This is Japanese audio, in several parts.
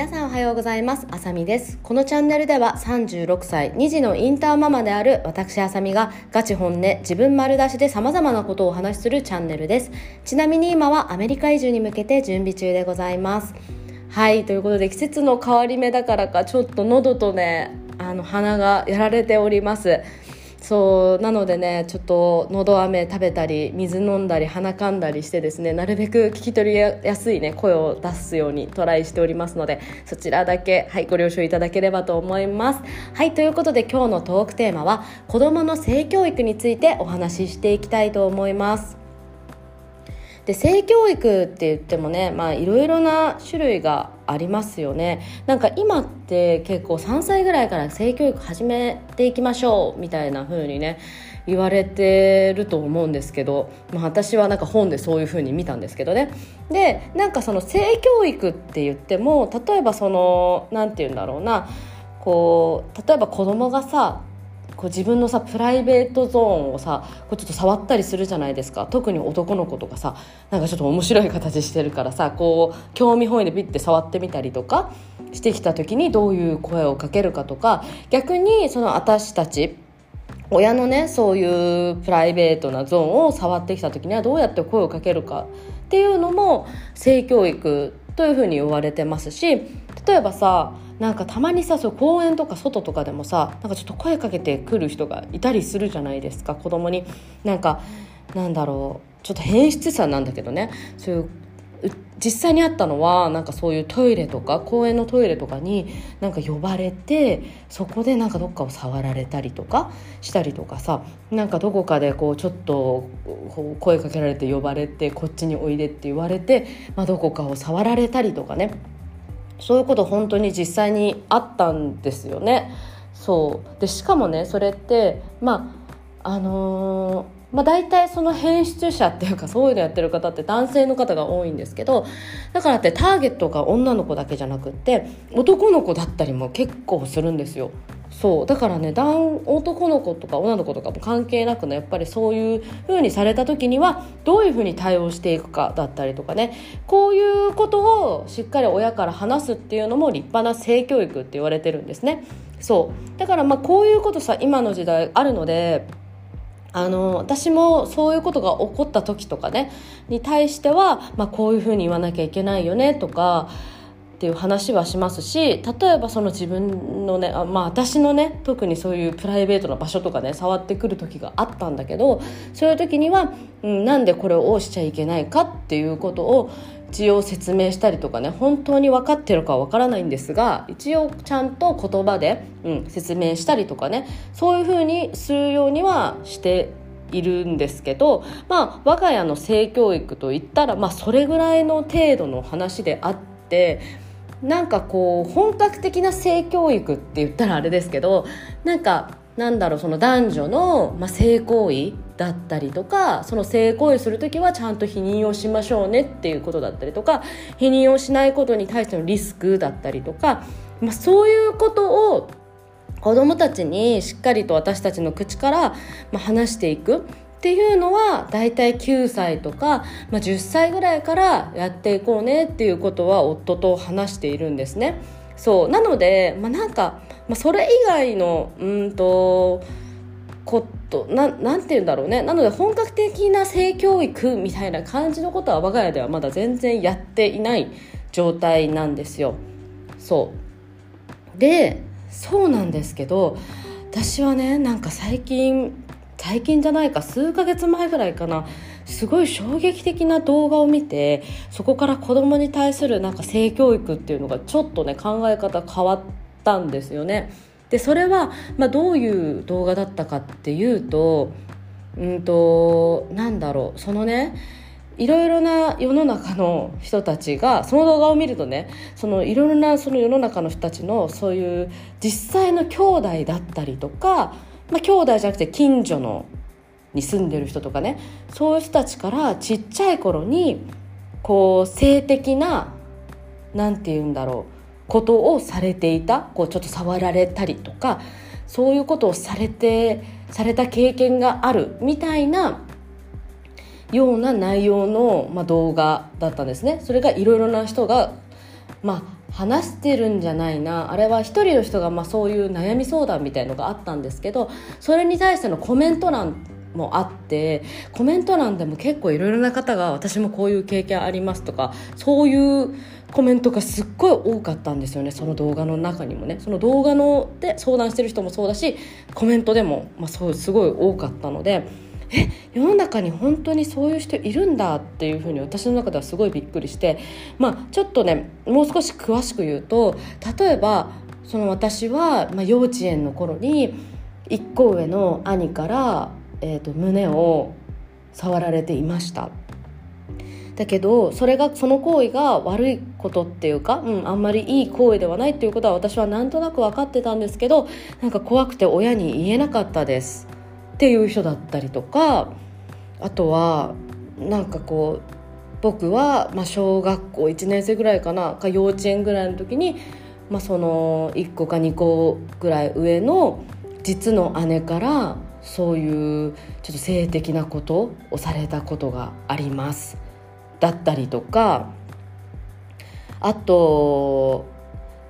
皆さんおはようございます。あさみです。このチャンネルでは36歳2児のインターママである私あさみがガチ本音自分丸出しで様々なことをお話しするチャンネルです。ちなみに今はアメリカ移住に向けて準備中でございます。はいということで季節の変わり目だからかちょっと喉とねあの鼻がやられております。そうなのでねちょっとのど飴食べたり水飲んだり鼻かんだりしてですねなるべく聞き取りやすいね声を出すようにトライしておりますのでそちらだけ、はい、ご了承いただければと思います。はいということで今日のトークテーマは子どもの性教育についてお話ししていきたいと思います。で性教育って言ってもねまあいろいろな種類がありますよね。なんか今って結構3歳ぐらいから性教育始めていきましょうみたいな風にね言われてると思うんですけど、まあ、私はなんか本でそういう風に見たんですけどね。でなんかその性教育って言っても例えばその何て言うんだろうなこう例えば子供がさこう自分のさプライベートゾーンをさこうちょっと触ったりするじゃないですか。特に男の子とかさなんかちょっと面白い形してるからさこう興味本位でピッて触ってみたりとかしてきた時にどういう声をかけるかとか逆にその私たち親のねそういうプライベートなゾーンを触ってきた時にはどうやって声をかけるかっていうのも性教育というふうに言われてますし例えばさなんかたまにさそう公園とか外とかでもさなんかちょっと声かけてくる人がいたりするじゃないですか子供に。なんかなんだろうちょっと変質さなんだけどね。そういう実際にあったのはなんかそういうトイレとか公園のトイレとかになんか呼ばれてそこでなんかどっかを触られたりとかしたりとかさなんかどこかでこうちょっと声かけられて呼ばれてこっちにおいでって言われて、まあ、どこかを触られたりとかね。そういうこと本当に実際にあったんですよね。そうでしかもねそれってまああのー、まあ、大体その編出者っていうかそういうのやってる方って男性の方が多いんですけどだからってターゲットが女の子だけじゃなくって男の子だったりも結構するんですよ。そう。だからね男の子とか女の子とかも関係なくねやっぱりそういう風にされた時にはどういう風に対応していくかだったりとかねこういうことをしっかり親から話すっていうのも立派な性教育って言われてるんですね。そう。だからまあこういうことさ今の時代あるのであの私もそういうことが起こった時とかねに対しては、まあ、こういうふうに言わなきゃいけないよねとかっていう話はしますし例えばその自分のねあ、まあ、私のね特にそういうプライベートな場所とかね触ってくる時があったんだけどそういう時には、うん、なんでこれをしちゃいけないかっていうことを一応説明したりとかね本当に分かってるかわからないんですが一応ちゃんと言葉で、うん、説明したりとかねそういうふうにするようにはしているんですけど、まあ、我が家の性教育といったら、まあ、それぐらいの程度の話であってなんかこう本格的な性教育って言ったらあれですけどなんかなんだろうその男女の、まあ、性行為だったりとかその性行為する時はちゃんと否認をしましょうねっていうことだったりとか否認をしないことに対してのリスクだったりとか、まあ、そういうことを子どもたちにしっかりと私たちの口から、まあ、話していく。っていうのはだいたい9歳とか、まあ、10歳ぐらいからやっていこうねっていうことは夫と話しているんですね。そうなので、まあ、なんか、まあ、それ以外のうんとことななんて言うんだろうねなので本格的な性教育みたいな感じのことは我が家ではまだ全然やっていない状態なんですよ。そうでそうなんですけど私はねなんか最近最近じゃないか数ヶ月前ぐらいかなすごい衝撃的な動画を見てそこから子供に対するなんか性教育っていうのがちょっとね考え方変わったんですよね。でそれは、まあ、どういう動画だったかっていうとうんとなんだろうそのねいろいろな世の中の人たちがその動画を見るとねそのいろいろなその世の中の人たちのそういう実際の兄弟だったりとかまあ、兄弟じゃなくて近所のに住んでる人とかねそういう人たちからちっちゃい頃にこう性的な何て言うんだろうことをされていたこうちょっと触られたりとかそういうことをされてされた経験があるみたいなような内容の、まあ、動画だったんですね。それがいろいろな人が、まあ、話してるんじゃないな。あれは一人の人がまあそういう悩み相談みたいのがあったんですけどそれに対してのコメント欄もあってコメント欄でも結構いろいろな方が私もこういう経験ありますとかそういうコメントがすっごい多かったんですよね。その動画の中にもね。その動画ので相談してる人もそうだしコメントでも、まあ、そうすごい多かったのでえ世の中に本当にそういう人いるんだっていうふうに私の中ではすごいびっくりしてまあちょっとねもう少し詳しく言うと例えばその私は、まあ、幼稚園の頃に1個上の兄からえーと、胸を触られていました。だけどそれがその行為が悪いことっていうか、うん、あんまりいい行為ではないっていうことは私はなんとなく分かってたんですけどなんか怖くて親に言えなかったです。っていう人だったりとかあとはなんかこう僕は、まあ、小学校1年生ぐらいかなか幼稚園ぐらいの時に、まあ、その1個か2個ぐらい上の実の姉からそういうちょっと性的なことをされたことがあります。だったりとかあと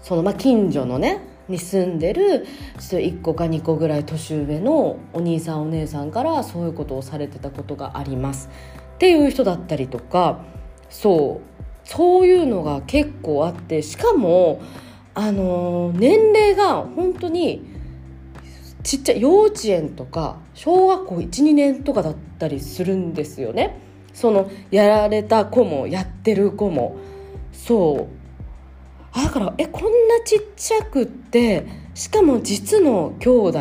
そのまあ近所のねに住んでる1個か2個ぐらい年上のお兄さんお姉さんからそういうことをされてたことがあります。っていう人だったりとかそうそういうのが結構あってしかもあの年齢が本当にちっちゃい幼稚園とか小学校12年とかだったりするんですよね。そのやられた子もやってる子も。そう。だからえこんなちっちゃくってしかも実の兄弟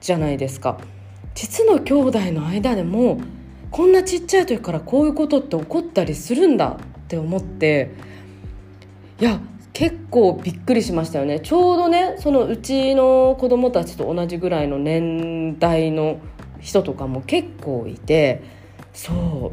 じゃないですか。実の兄弟の間でもこんなちっちゃい時からこういうことって起こったりするんだって思っていや結構びっくりしましたよね。ちょうどねそのうちの子供たちと同じぐらいの年代の人とかも結構いてそ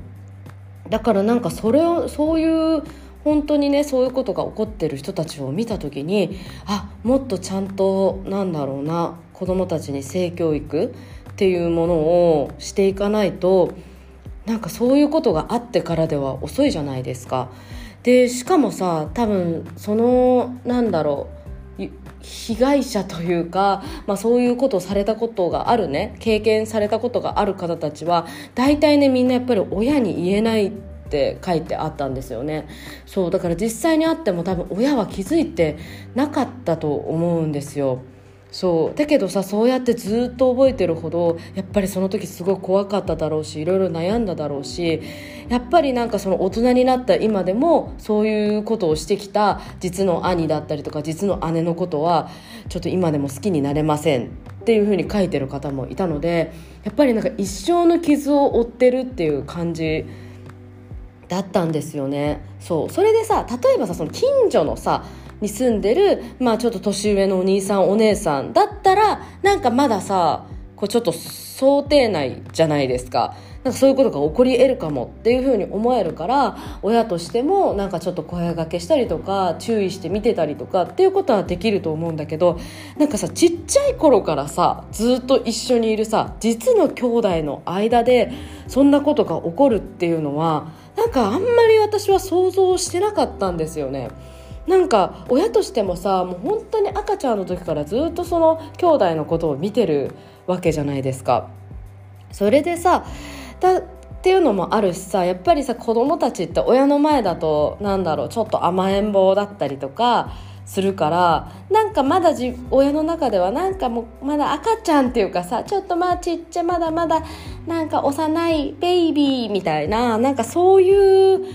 う。だからなんかそれをそういう本当にねそういうことが起こってる人たちを見た時にあもっとちゃんとなんだろうな子供たちに性教育っていうものをしていかないとなんかそういうことがあってからでは遅いじゃないですか。でしかもさ多分そのなんだろう被害者というか、まあ、そういうことをされたことがあるね経験されたことがある方たちは大体ねみんなやっぱり親に言えないっって書いてあったんですよねそうだから実際にあっても多分親は気づいてなかったと思うんですよ。そうだけどさそうやってずっと覚えてるほどやっぱりその時すごい怖かっただろうしいろいろ悩んだだろうしやっぱりなんかその大人になった今でもそういうことをしてきた実の兄だったりとか実の姉のことはちょっと今でも好きになれませんっていうふうに書いてる方もいたのでやっぱりなんか一生の傷を負ってるっていう感じだったんですよねそうそれでさ例えばさその近所のさに住んでる、まあちょっと年上のお兄さんお姉さんだったら、なんかまださ、こうちょっと想定内じゃないですか。なんかそういうことが起こり得るかもっていうふうに思えるから親としてもなんかちょっと声がけしたりとか注意して見てたりとかっていうことはできると思うんだけどなんかさちっちゃい頃からさずっと一緒にいるさ実の兄弟の間でそんなことが起こるっていうのはなんかあんまり私は想像してなかったんですよね。なんか親としてもさもう本当に赤ちゃんの時からずっとその兄弟のことを見てるわけじゃないですか。それでさだっていうのもあるしさやっぱりさ子供たちって親の前だとなんだろうちょっと甘えん坊だったりとかするからかまだじ親の中ではなんかもうまだ赤ちゃんっていうかさちょっとまあちっちゃまだまだなんか幼いベイビーみたいななんかそういう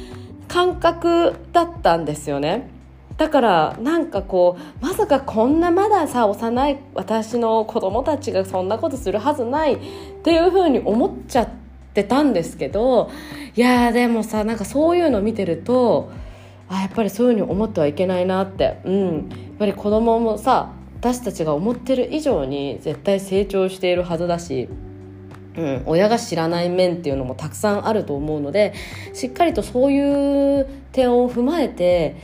感覚だったんですよね。だからなんかこうまさかこんなまださ幼い私の子供たちがそんなことするはずないっていうふうに思っちゃってたんですけどいやでもさなんかそういうの見てるとあやっぱりそういうふうに思ってはいけないなって、うん、っぱり子供もさ私たちが思ってる以上に絶対成長しているはずだしうん、親が知らない面っていうのもたくさんあると思うのでしっかりとそういう点を踏まえて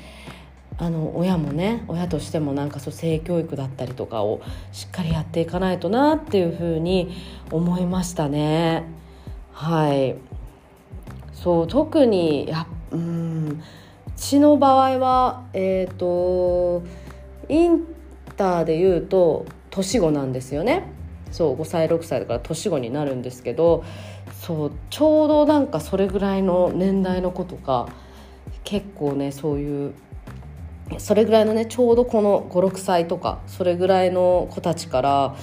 あの親もね親としてもなんかそう性教育だったりとかをしっかりやっていかないとなっていうふうに思いましたね。はいそう特にやうんちの場合はえっ、ー、とインターで言うと年子なんですよね。そう5歳6歳だから年子になるんですけどそうちょうどなんかそれぐらいの年代の子とか結構ねそういうそれぐらいのねちょうどこの56歳とかそれぐらいの子たちから、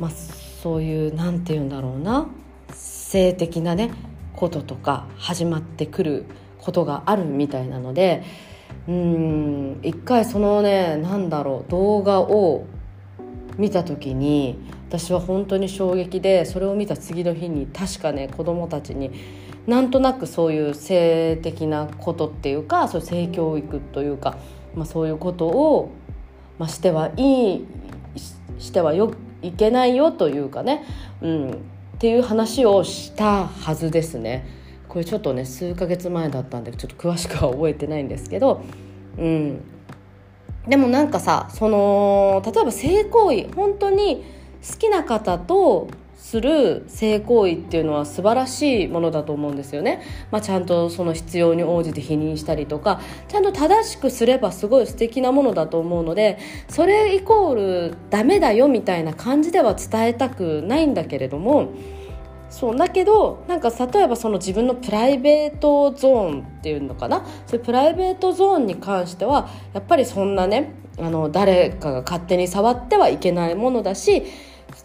まあ、そういう何て言うんだろうな性的なねこととか始まってくることがあるみたいなのでうん一回そのね何だろう動画を見た時に私は本当に衝撃でそれを見た次の日に確かね子供たちになんとなくそういう性的なことっていうかそういう性教育というか、まあ、そういうことを、まあ、してはいいしてはよいけないよというかね、うん、っていう話をしたはずですね。これちょっとね数ヶ月前だったんでちょっと詳しくは覚えてないんですけど、うん、でもなんかさその例えば性行為本当に好きな方とする性行為っていうのは素晴らしいものだと思うんですよね、まあ、ちゃんとその必要に応じて否認したりとかちゃんと正しくすればすごい素敵なものだと思うのでそれイコールダメだよみたいな感じでは伝えたくないんだけれどもそうだけどなんか例えばその自分のプライベートゾーンっていうのかな？そういうプライベートゾーンに関してはやっぱりそんなねあの誰かが勝手に触ってはいけないものだし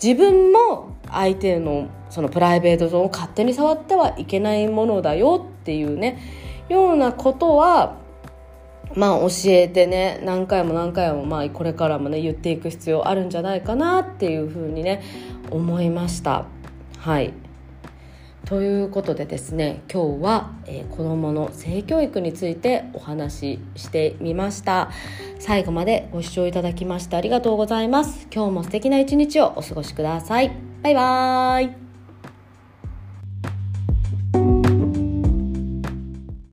自分も相手のそのプライベートゾーンを勝手に触ってはいけないものだよっていうねようなことはまあ教えてね何回も何回もまあこれからもね言っていく必要あるんじゃないかなっていうふうにね思いました。はい。ということでですね今日は、えー、子どもの性教育についてお話ししてみました。最後までご視聴いただきましてありがとうございます。今日も素敵な一日をお過ごしください。バイバーイ。